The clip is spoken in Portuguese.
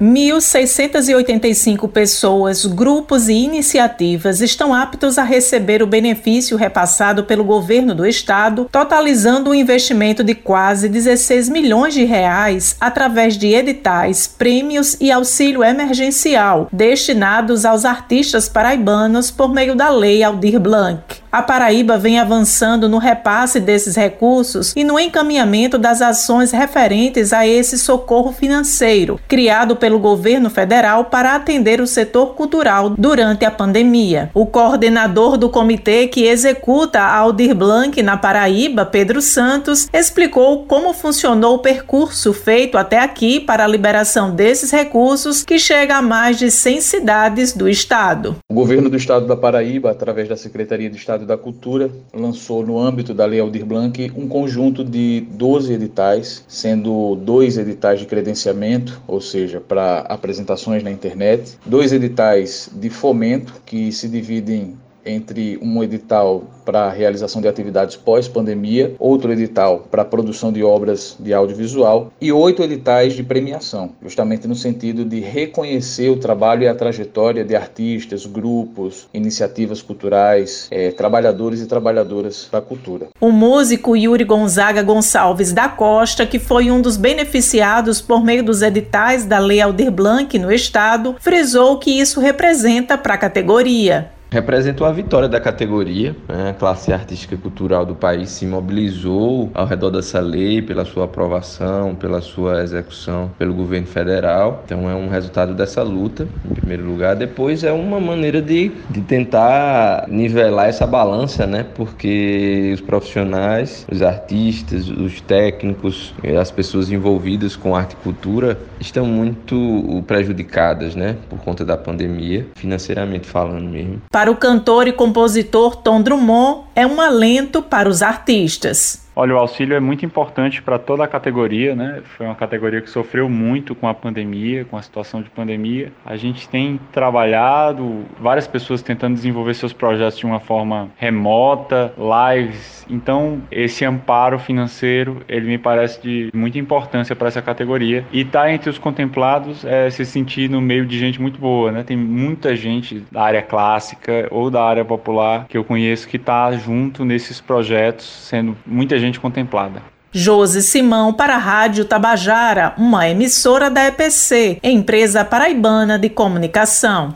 1.685 pessoas, grupos e iniciativas estão aptos a receber o benefício repassado pelo governo do estado, totalizando um investimento de quase 16 milhões de reais através de editais, prêmios e auxílio emergencial destinados aos artistas paraibanos por meio da Lei Aldir Blanc. A Paraíba vem avançando no repasse desses recursos e no encaminhamento das ações referentes a esse socorro financeiro, criado pelo governo federal para atender o setor cultural durante a pandemia. O coordenador do comitê que executa a Aldir Blanc na Paraíba, Pedro Santos, explicou como funcionou o percurso feito até aqui para a liberação desses recursos, que chega a mais de 100 cidades do estado. O governo do estado da Paraíba, através da Secretaria de Estado Da Cultura lançou, no âmbito da Lei Aldir Blanc, um conjunto de 12 editais, sendo dois editais de credenciamento, ou seja, para apresentações na internet, dois editais de fomento, que se dividem entre um edital para realização de atividades pós-pandemia, outro edital para produção de obras de audiovisual e oito editais de premiação, justamente no sentido de reconhecer o trabalho e a trajetória de artistas, grupos, iniciativas culturais, eh, trabalhadores e trabalhadoras da cultura. O músico Yuri Gonzaga Gonçalves da Costa, que foi um dos beneficiados por meio dos editais da Lei Aldir Blanc no estado, frisou que isso representa para a categoria representou a vitória da categoria. Né? A classe artística e cultural do país se mobilizou ao redor dessa lei pela sua aprovação, pela sua execução pelo governo federal. Então é um resultado dessa luta, em primeiro lugar. Depois é uma maneira de, de tentar nivelar essa balança, né? porque os profissionais, os artistas, os técnicos, as pessoas envolvidas com arte e cultura estão muito prejudicadas né? por conta da pandemia, financeiramente falando mesmo. Para o cantor e compositor Tom Drummond, é um alento para os artistas. Olha, o auxílio é muito importante para toda a categoria, né? Foi uma categoria que sofreu muito com a pandemia, com a situação de pandemia. A gente tem trabalhado, várias pessoas tentando desenvolver seus projetos de uma forma remota, lives. Então, esse amparo financeiro, ele me parece de muita importância para essa categoria. E tá entre os contemplados é se sentir no meio de gente muito boa, né? Tem muita gente da área clássica ou da área popular que eu conheço que está junto nesses projetos, sendo muita gente contemplada. Josi Simão para a Rádio Tabajara, uma emissora da EPC, empresa paraibana de comunicação.